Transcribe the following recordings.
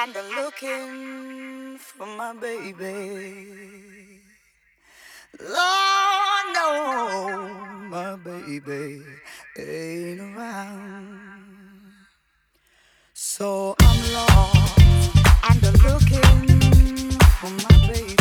and I'm looking for my baby. Lord, no, my baby ain't around. So I'm lost and I'm looking for my baby.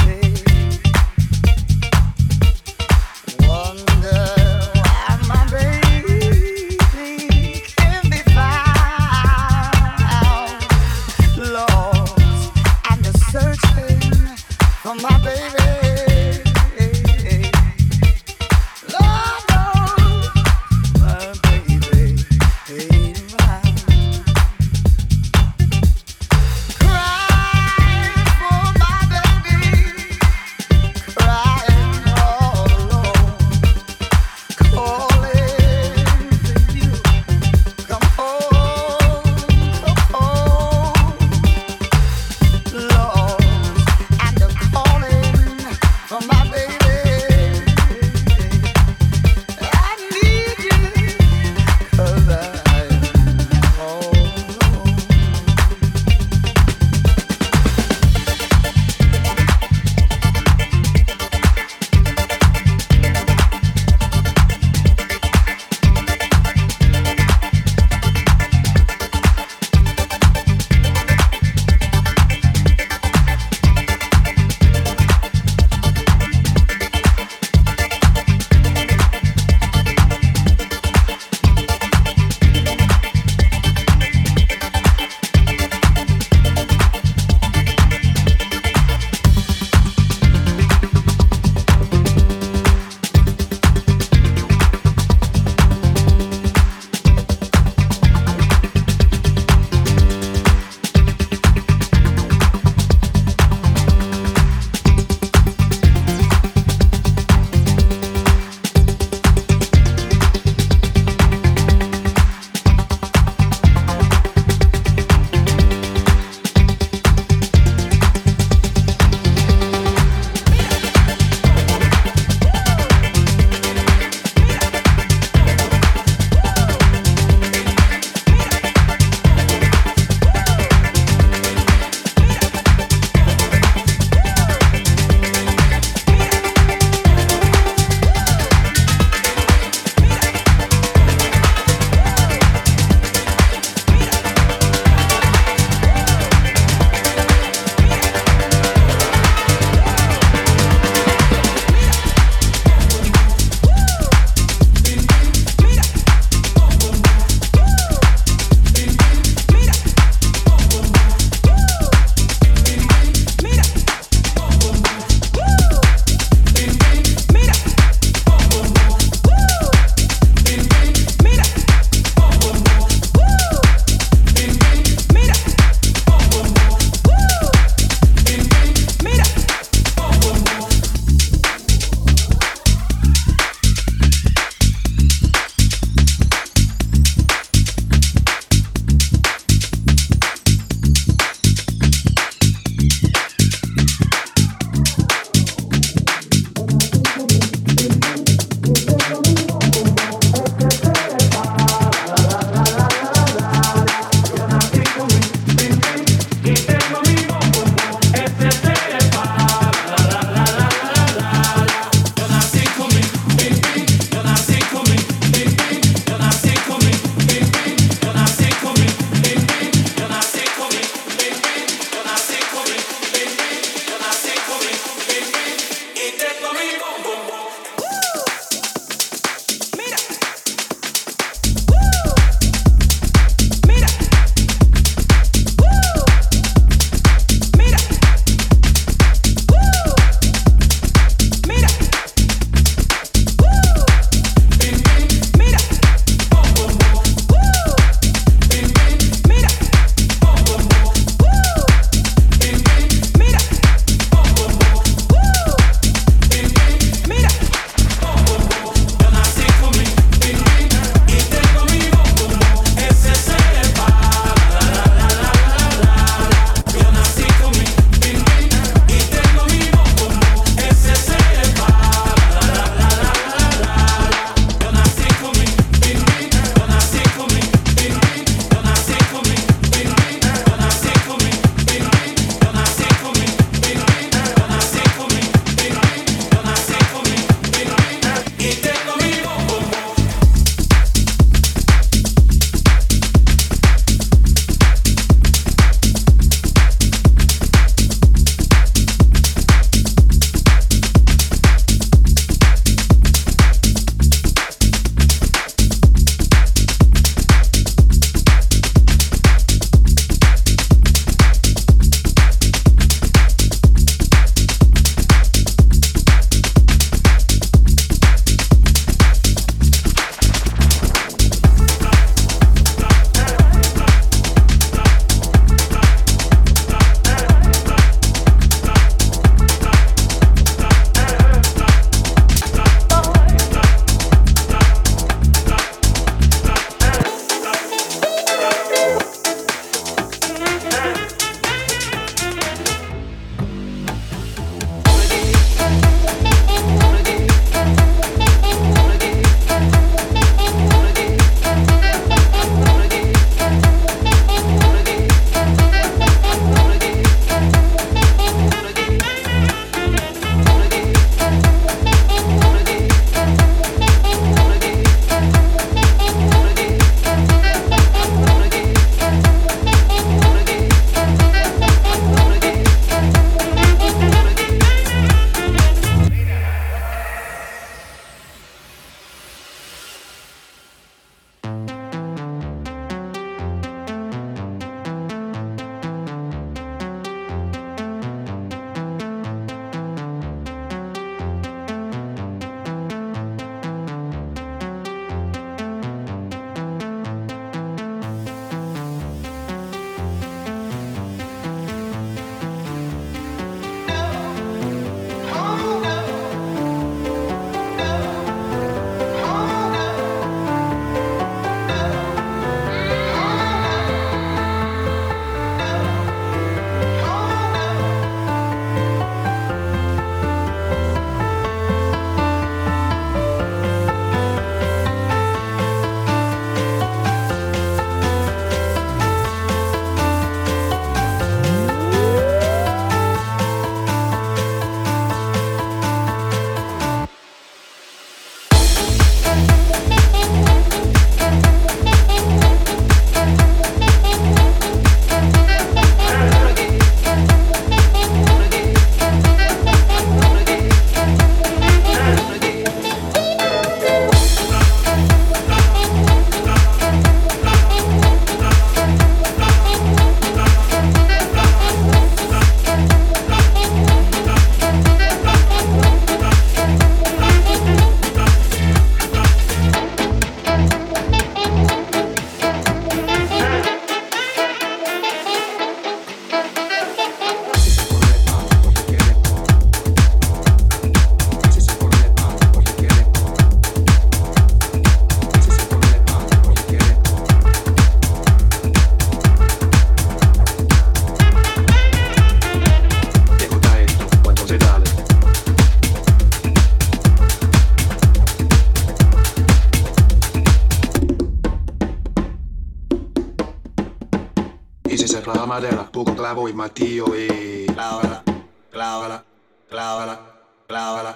clavo y martillo y clávala, clávala, clávala, clávala,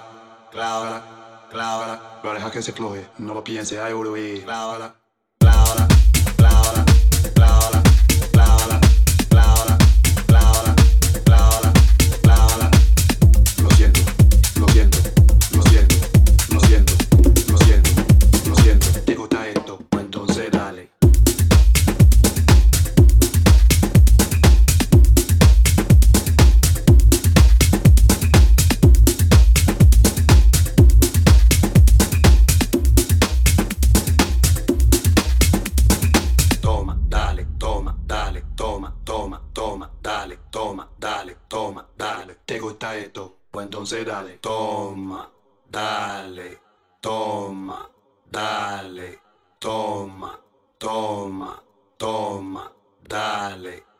clávala, clávala. Pero deja que se floje, no lo piense, hay oro y clávala. Entonces dale, toma, dale, toma, dale, toma, toma, toma, dale.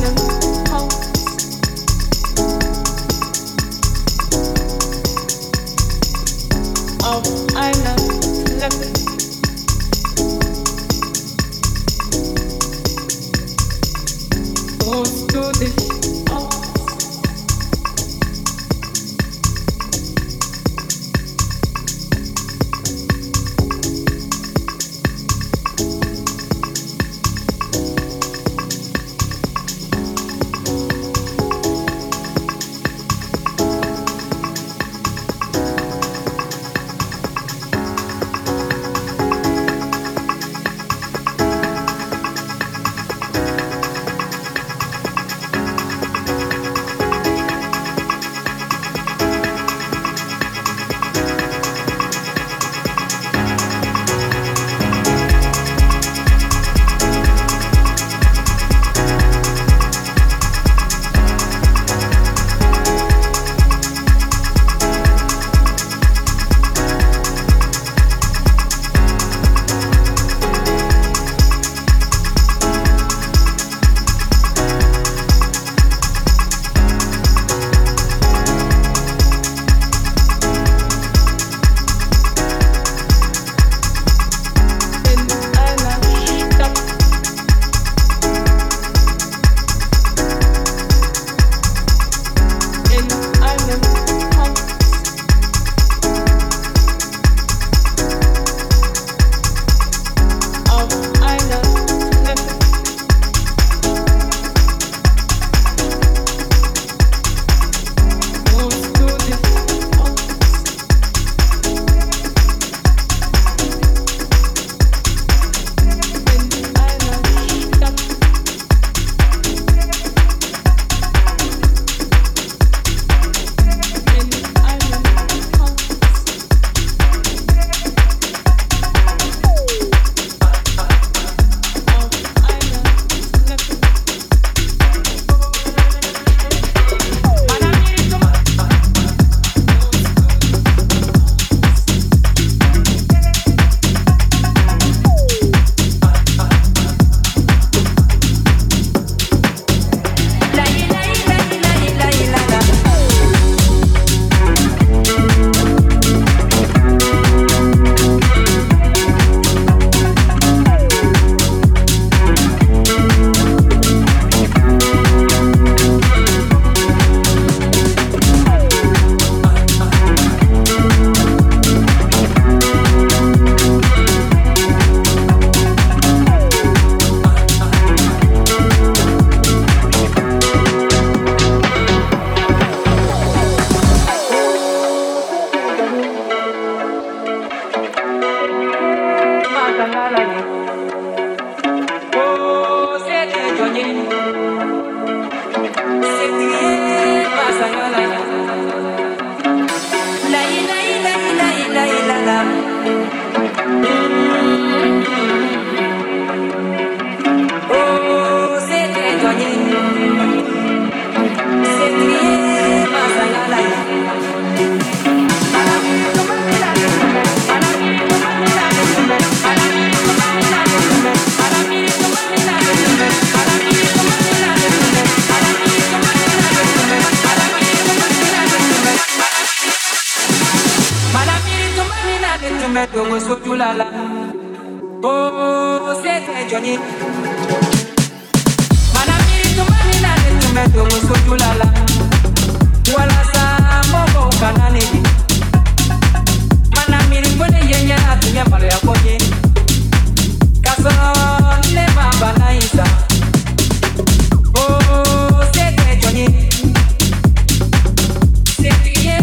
Thank you. Sojulala oh sete jɔnye mana miiri tuma min na ne tun bɛ dogo sojulala walasa mɔgɔw kana ne ye mana miiri ko ne ye ɲɛna tun bɛ maloya ko ye ka sɔrɔ ne in san oh sete jɔnye setigi ye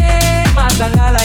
masangala